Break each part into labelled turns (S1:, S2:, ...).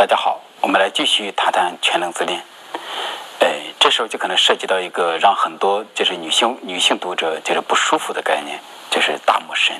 S1: 大家好，我们来继续谈谈全能自恋。呃，这时候就可能涉及到一个让很多就是女性女性读者就是不舒服的概念，就是大母神。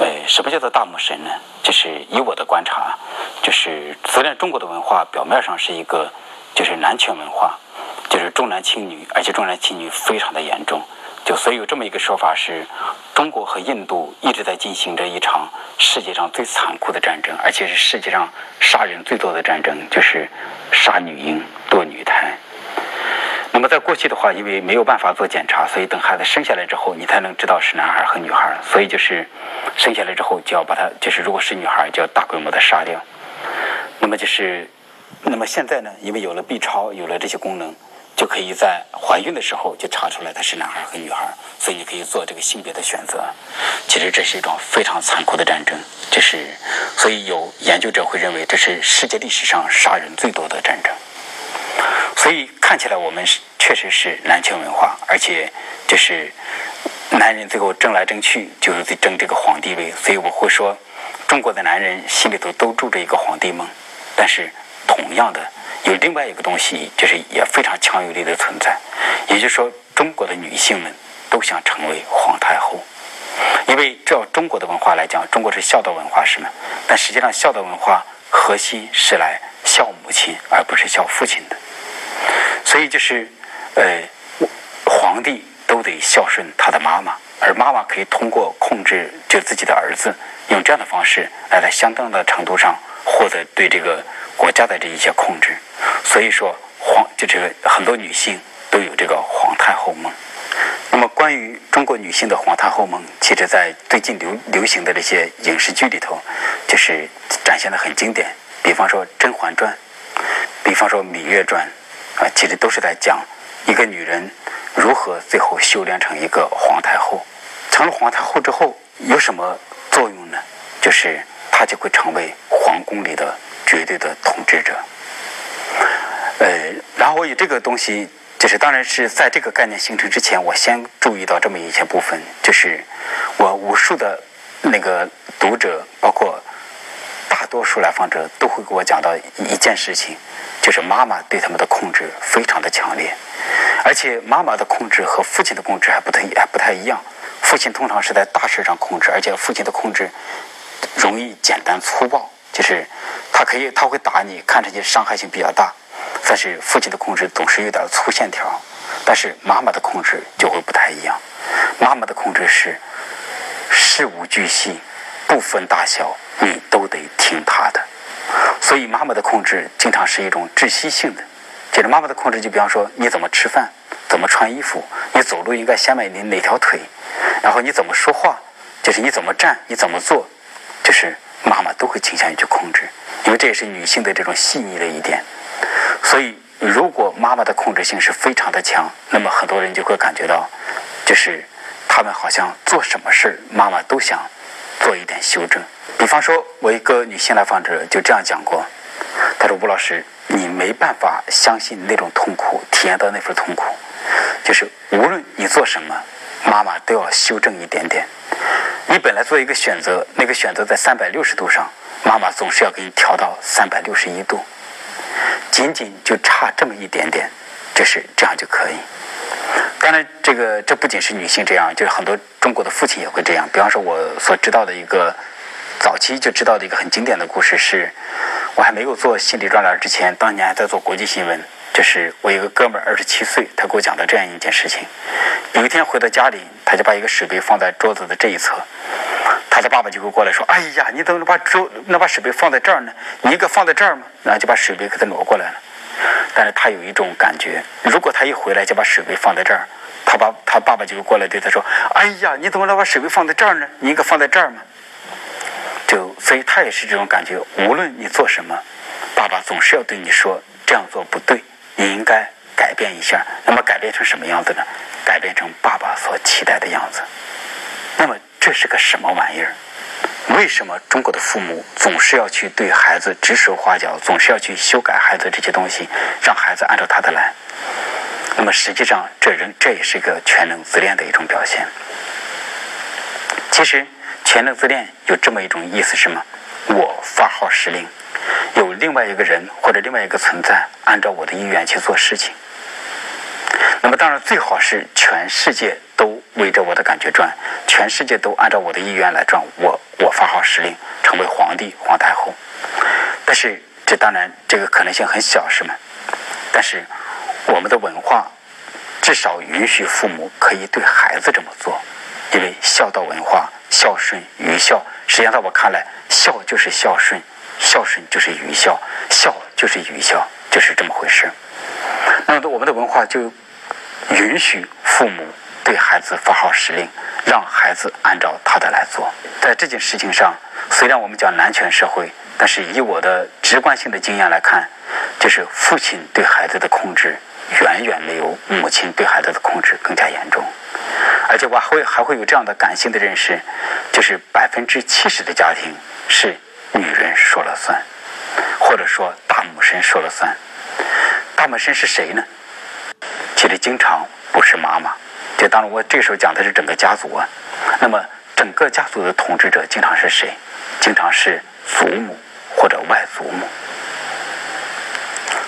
S1: 呃，什么叫做大母神呢？就是以我的观察，就是虽然中国的文化表面上是一个就是男权文化，就是重男轻女，而且重男轻女非常的严重。就所以有这么一个说法是，中国和印度一直在进行着一场世界上最残酷的战争，而且是世界上杀人最多的战争，就是杀女婴、堕女胎。那么在过去的话，因为没有办法做检查，所以等孩子生下来之后，你才能知道是男孩和女孩。所以就是生下来之后就要把它，就是如果是女孩就要大规模的杀掉。那么就是，那么现在呢，因为有了 B 超，有了这些功能。就可以在怀孕的时候就查出来他是男孩和女孩，所以你可以做这个性别的选择。其实这是一种非常残酷的战争，这是所以有研究者会认为这是世界历史上杀人最多的战争。所以看起来我们是确实是男权文化，而且就是男人最后争来争去就是在争这个皇帝位，所以我会说中国的男人心里头都住着一个皇帝梦，但是同样的。有另外一个东西，就是也非常强有力的存在，也就是说，中国的女性们都想成为皇太后，因为照中国的文化来讲，中国是孝道文化，是吗？但实际上，孝道文化核心是来孝母亲，而不是孝父亲的。所以就是，呃，皇帝都得孝顺他的妈妈，而妈妈可以通过控制就自己的儿子，用这样的方式来在相当的程度上获得对这个。国家的这一些控制，所以说皇就这个很多女性都有这个皇太后梦。那么关于中国女性的皇太后梦，其实在最近流流行的这些影视剧里头，就是展现的很经典。比方说《甄嬛传》，比方说《芈月传》，啊，其实都是在讲一个女人如何最后修炼成一个皇太后。成了皇太后之后有什么作用呢？就是她就会成为皇宫里的。绝对的统治者，呃，然后我以这个东西，就是当然是在这个概念形成之前，我先注意到这么一些部分，就是我无数的那个读者，包括大多数来访者，都会给我讲到一件事情，就是妈妈对他们的控制非常的强烈，而且妈妈的控制和父亲的控制还不太还不太一样，父亲通常是在大事上控制，而且父亲的控制容易简单粗暴。就是他可以，他会打你，看上去伤害性比较大，但是父亲的控制总是有点粗线条，但是妈妈的控制就会不太一样。妈妈的控制是事无巨细，不分大小，你都得听她的。所以妈妈的控制经常是一种窒息性的。就是妈妈的控制，就比方说你怎么吃饭，怎么穿衣服，你走路应该先迈你哪条腿，然后你怎么说话，就是你怎么站，你怎么做，就是。妈妈都会倾向于去控制，因为这也是女性的这种细腻的一点。所以，如果妈妈的控制性是非常的强，那么很多人就会感觉到，就是他们好像做什么事妈妈都想做一点修正。比方说，我一个女性来访者就这样讲过，她说：“吴老师，你没办法相信那种痛苦，体验到那份痛苦，就是无论你做什么，妈妈都要修正一点点。”你本来做一个选择，那个选择在三百六十度上，妈妈总是要给你调到三百六十一度，仅仅就差这么一点点，就是这样就可以。当然，这个这不仅是女性这样，就是很多中国的父亲也会这样。比方说，我所知道的一个早期就知道的一个很经典的故事，是我还没有做心理专栏之前，当年还在做国际新闻。就是我一个哥们儿，二十七岁，他给我讲的这样一件事情。有一天回到家里，他就把一个水杯放在桌子的这一侧，他的爸爸就会过来说：“哎呀，你怎么能把桌能把水杯放在这儿呢？你应该放在这儿吗？”然后就把水杯给他挪过来了。但是他有一种感觉，如果他一回来就把水杯放在这儿，他把他爸爸就会过来对他说：“哎呀，你怎么能把水杯放在这儿呢？你应该放在这儿吗？”就所以他也是这种感觉，无论你做什么，爸爸总是要对你说这样做不对。你应该改变一下，那么改变成什么样子呢？改变成爸爸所期待的样子。那么这是个什么玩意儿？为什么中国的父母总是要去对孩子指手画脚，总是要去修改孩子这些东西，让孩子按照他的来？那么实际上，这人这也是一个全能自恋的一种表现。其实，全能自恋有这么一种意思是吗？我发号施令。有另外一个人或者另外一个存在按照我的意愿去做事情。那么当然最好是全世界都围着我的感觉转，全世界都按照我的意愿来转，我我发号施令，成为皇帝皇太后。但是这当然这个可能性很小，是吗？但是我们的文化至少允许父母可以对孩子这么做，因为孝道文化，孝顺愚孝，实际上在我看来，孝就是孝顺，孝顺就是愚孝，孝就是愚孝，就是这么回事。那么我们的文化就允许父母对孩子发号施令，让孩子按照他的来做。在这件事情上，虽然我们讲男权社会，但是以我的直观性的经验来看，就是父亲对孩子的控制远远没有母亲对孩子的控制更加严重。而且我还会还会有这样的感性的认识，就是百分之七十的家庭是说了算，或者说大母神说了算。大母神是谁呢？其实经常不是妈妈，就当然我这时候讲的是整个家族啊。那么整个家族的统治者经常是谁？经常是祖母或者外祖母。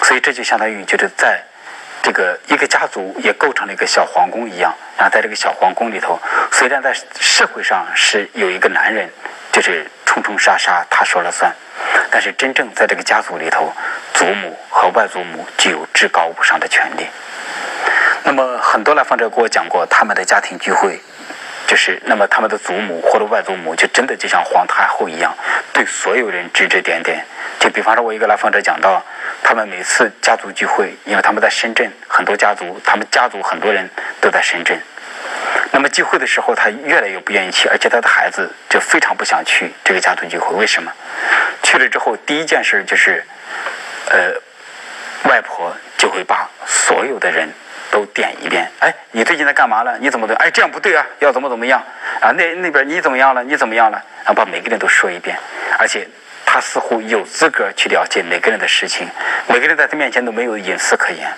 S1: 所以这就相当于就是在这个一个家族也构成了一个小皇宫一样。然后在这个小皇宫里头，虽然在社会上是有一个男人，就是冲杀杀他说了算，但是真正在这个家族里头，祖母和外祖母具有至高无上的权利。那么很多来访者跟我讲过，他们的家庭聚会，就是那么他们的祖母或者外祖母就真的就像皇太后一样，对所有人指指点点。就比方说，我一个来访者讲到，他们每次家族聚会，因为他们在深圳，很多家族，他们家族很多人都在深圳。那么聚会的时候，他越来越不愿意去，而且他的孩子就非常不想去这个家族聚会。为什么？去了之后，第一件事就是，呃，外婆就会把所有的人。都点一遍，哎，你最近在干嘛了？你怎么的？哎，这样不对啊，要怎么怎么样？啊，那那边你怎么样了？你怎么样了？然后把每个人都说一遍，而且他似乎有资格去了解每个人的事情，每个人在他面前都没有隐私可言，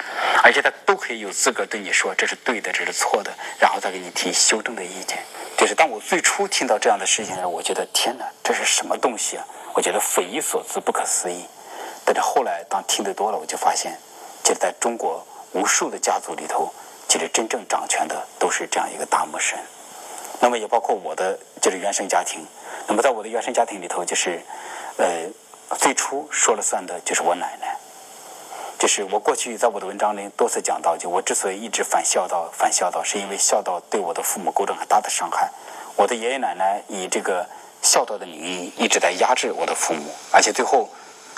S1: 而且他都可以有资格对你说这是对的，这是错的，然后再给你提修正的意见。就是当我最初听到这样的事情时，我觉得天哪，这是什么东西啊？我觉得匪夷所思，不可思议。但是后来当听得多了，我就发现，就在中国。无数的家族里头，其实真正掌权的都是这样一个大魔神。那么也包括我的就是原生家庭。那么在我的原生家庭里头，就是呃最初说了算的就是我奶奶。就是我过去在我的文章里多次讲到，就我之所以一直反孝道，反孝道，是因为孝道对我的父母构成很大的伤害。我的爷爷奶奶以这个孝道的名义一直在压制我的父母，而且最后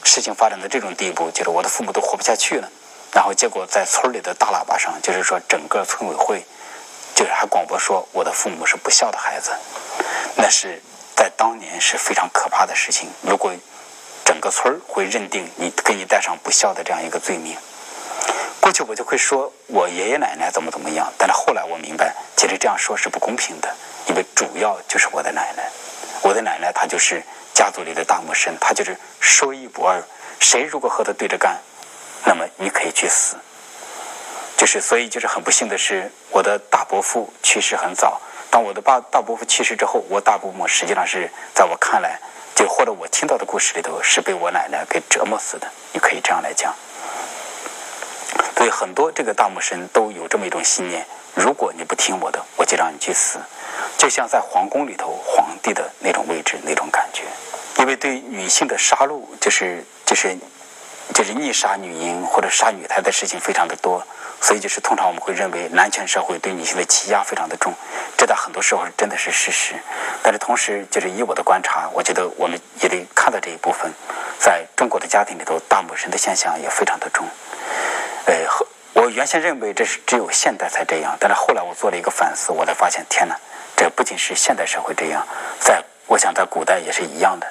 S1: 事情发展到这种地步，就是我的父母都活不下去了。然后结果在村里的大喇叭上，就是说整个村委会，就是还广播说我的父母是不孝的孩子，那是在当年是非常可怕的事情。如果整个村会认定你给你带上不孝的这样一个罪名，过去我就会说我爷爷奶奶怎么怎么样，但是后来我明白，其实这样说是不公平的，因为主要就是我的奶奶，我的奶奶她就是家族里的大魔神，她就是说一不二，谁如果和她对着干。那么你可以去死，就是所以就是很不幸的是，我的大伯父去世很早。当我的爸大伯父去世之后，我大伯母实际上是在我看来，就或者我听到的故事里头是被我奶奶给折磨死的。你可以这样来讲。所以很多这个大母神都有这么一种信念：如果你不听我的，我就让你去死。就像在皇宫里头皇帝的那种位置那种感觉。因为对女性的杀戮，就是就是。就是逆杀女婴或者杀女胎的事情非常的多，所以就是通常我们会认为男权社会对女性的欺压非常的重，这在很多时候真的是事实。但是同时，就是以我的观察，我觉得我们也得看到这一部分，在中国的家庭里头，大母神的现象也非常的重。呃，我原先认为这是只有现代才这样，但是后来我做了一个反思，我才发现，天哪，这不仅是现代社会这样，在我想在古代也是一样的。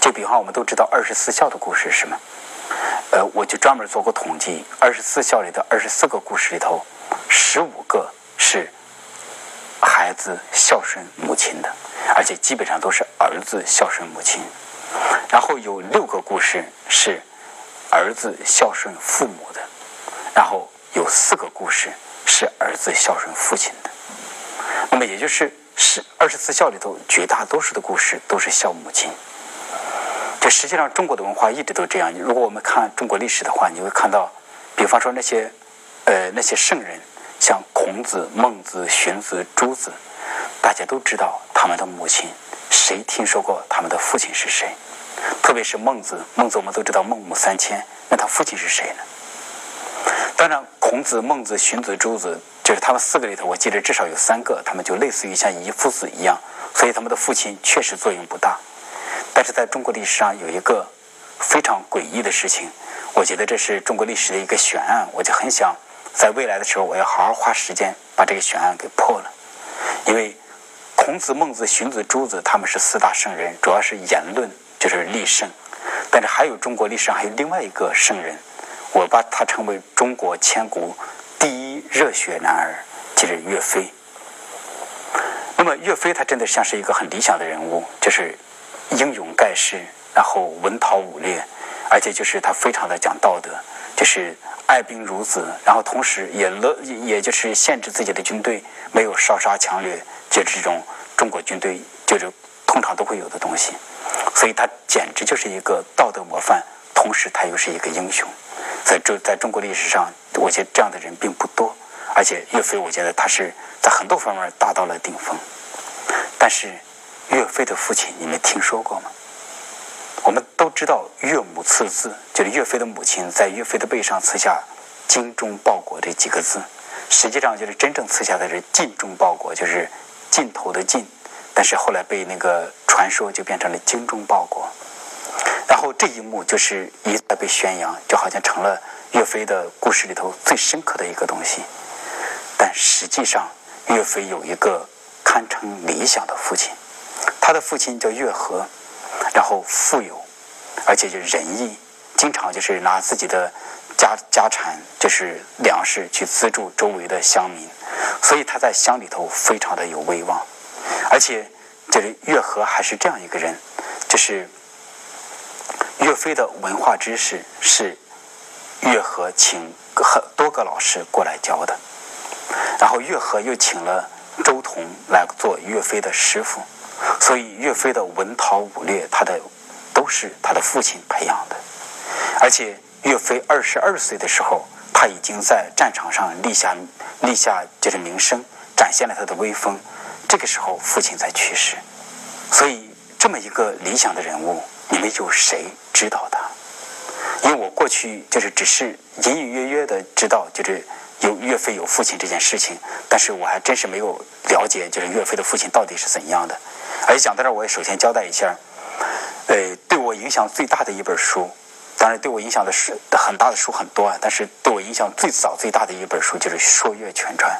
S1: 就比方我们都知道二十四孝的故事是什么？呃，我就专门做过统计，二十四孝里的二十四个故事里头，十五个是孩子孝顺母亲的，而且基本上都是儿子孝顺母亲。然后有六个故事是儿子孝顺父母的，然后有四个故事是儿子孝顺父亲的。那么也就是是二十四孝里头绝大多数的故事都是孝母亲。实际上中国的文化一直都这样。如果我们看中国历史的话，你会看到，比方说那些呃那些圣人，像孔子、孟子、荀子、朱子，大家都知道他们的母亲，谁听说过他们的父亲是谁？特别是孟子，孟子我们都知道孟母三迁，那他父亲是谁呢？当然，孔子、孟子、荀子、朱子，就是他们四个里头，我记得至少有三个，他们就类似于像遗父子一样，所以他们的父亲确实作用不大。但是在中国历史上有一个非常诡异的事情，我觉得这是中国历史的一个悬案，我就很想在未来的时候，我要好好花时间把这个悬案给破了。因为孔子、孟子、荀子、朱子他们是四大圣人，主要是言论就是立圣，但是还有中国历史上还有另外一个圣人。我把他称为中国千古第一热血男儿，就是岳飞。那么岳飞他真的像是一个很理想的人物，就是英勇盖世，然后文韬武略，而且就是他非常的讲道德，就是爱兵如子，然后同时也乐，也就是限制自己的军队没有烧杀抢掠，就这种中国军队就是通常都会有的东西，所以他简直就是一个道德模范，同时他又是一个英雄。在中在中国历史上，我觉得这样的人并不多，而且岳飞，我觉得他是在很多方面达到了顶峰。但是，岳飞的父亲，你们听说过吗？我们都知道“岳母刺字”，就是岳飞的母亲在岳飞的背上刺下“精忠报国”这几个字。实际上，就是真正刺下的是“尽忠报国”，就是尽头的“尽”，但是后来被那个传说就变成了“精忠报国”。然后这一幕就是一再被宣扬，就好像成了岳飞的故事里头最深刻的一个东西。但实际上，岳飞有一个堪称理想的父亲，他的父亲叫岳和，然后富有，而且就仁义，经常就是拿自己的家家产，就是粮食去资助周围的乡民，所以他在乡里头非常的有威望。而且就是岳和还是这样一个人，就是。岳飞的文化知识是岳和请很多个老师过来教的，然后岳和又请了周同来做岳飞的师傅，所以岳飞的文韬武略，他的都是他的父亲培养的。而且岳飞二十二岁的时候，他已经在战场上立下立下就是名声，展现了他的威风。这个时候父亲才去世，所以这么一个理想的人物。你们有谁知道他？因为我过去就是只是隐隐约约的知道，就是有岳飞有父亲这件事情，但是我还真是没有了解，就是岳飞的父亲到底是怎样的。而且讲到这儿，我也首先交代一下，呃，对我影响最大的一本书，当然对我影响的是很大的书很多啊，但是对我影响最早最大的一本书就是《说岳全传》，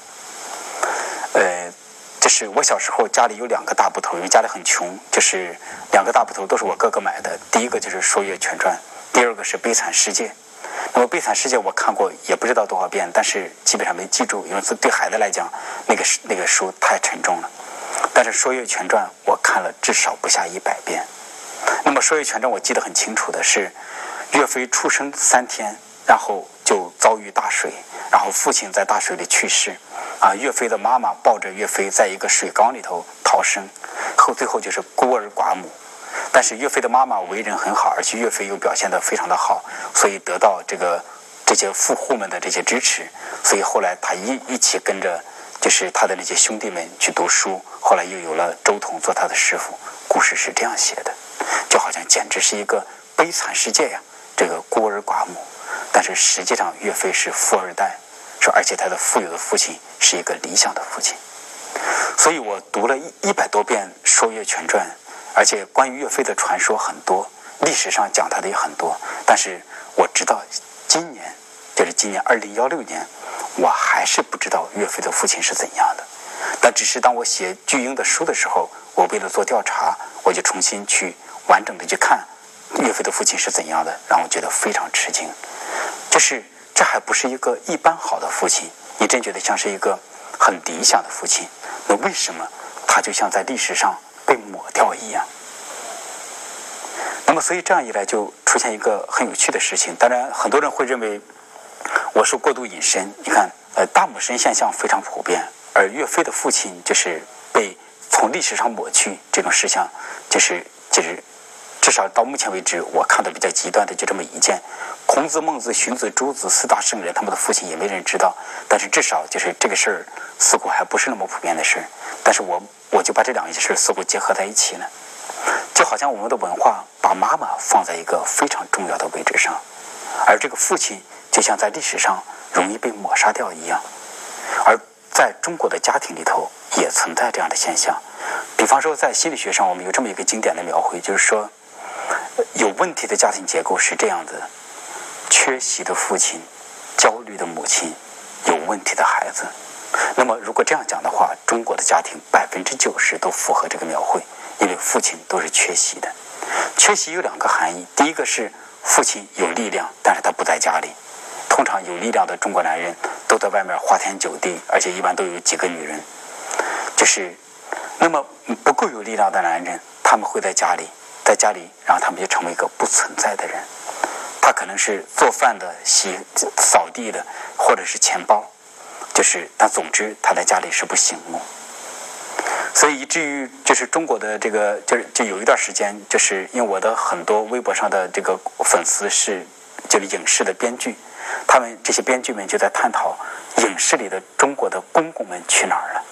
S1: 呃。就是我小时候家里有两个大部头，因为家里很穷，就是两个大部头都是我哥哥买的。第一个就是《说岳全传》，第二个是《悲惨世界》。那么《悲惨世界》我看过也不知道多少遍，但是基本上没记住，因为对孩子来讲，那个那个书太沉重了。但是《说岳全传》我看了至少不下一百遍。那么《说岳全传》我记得很清楚的是，岳飞出生三天，然后就遭遇大水，然后父亲在大水里去世。啊，岳飞的妈妈抱着岳飞在一个水缸里头逃生，后最后就是孤儿寡母。但是岳飞的妈妈为人很好，而且岳飞又表现得非常的好，所以得到这个这些富户们的这些支持。所以后来他一一起跟着就是他的那些兄弟们去读书，后来又有了周同做他的师傅。故事是这样写的，就好像简直是一个悲惨世界呀，这个孤儿寡母。但是实际上岳飞是富二代。说，而且他的富有的父亲是一个理想的父亲，所以我读了一一百多遍《说岳全传》，而且关于岳飞的传说很多，历史上讲他的也很多。但是我知道，今年就是今年二零幺六年，我还是不知道岳飞的父亲是怎样的。但只是当我写巨婴的书的时候，我为了做调查，我就重新去完整的去看岳飞的父亲是怎样的，让我觉得非常吃惊，就是。这还不是一个一般好的父亲，你真觉得像是一个很理想的父亲？那为什么他就像在历史上被抹掉一样？那么，所以这样一来就出现一个很有趣的事情。当然，很多人会认为我是过度隐身。你看，呃，大母神现象非常普遍，而岳飞的父亲就是被从历史上抹去，这种事项就是就是至少到目前为止，我看到比较极端的就这么一件。孔子、孟子、荀子、朱子四大圣人，他们的父亲也没人知道。但是至少就是这个事儿，似乎还不是那么普遍的事儿。但是我我就把这两件事似乎结合在一起了，就好像我们的文化把妈妈放在一个非常重要的位置上，而这个父亲就像在历史上容易被抹杀掉一样。而在中国的家庭里头也存在这样的现象。比方说，在心理学上，我们有这么一个经典的描绘，就是说，有问题的家庭结构是这样子。缺席的父亲，焦虑的母亲，有问题的孩子。那么，如果这样讲的话，中国的家庭百分之九十都符合这个描绘，因为父亲都是缺席的。缺席有两个含义，第一个是父亲有力量，但是他不在家里。通常有力量的中国男人都在外面花天酒地，而且一般都有几个女人。就是，那么不够有力量的男人，他们会在家里，在家里，然后他们就成为一个不存在的人。他可能是做饭的、洗扫地的，或者是钱包，就是，但总之他在家里是不醒目。所以以至于就是中国的这个，就是就有一段时间，就是因为我的很多微博上的这个粉丝是就是影视的编剧，他们这些编剧们就在探讨影视里的中国的公公们去哪儿了，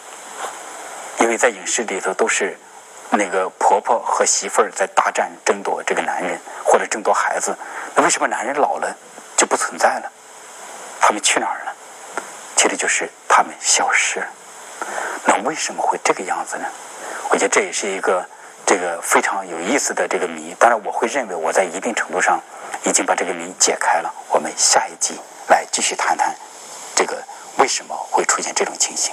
S1: 因为在影视里头都是。那个婆婆和媳妇儿在大战争夺这个男人，或者争夺孩子。那为什么男人老了就不存在了？他们去哪儿了？其实就是他们消失了。那为什么会这个样子呢？我觉得这也是一个这个非常有意思的这个谜。当然，我会认为我在一定程度上已经把这个谜解开了。我们下一集来继续谈谈这个为什么会出现这种情形。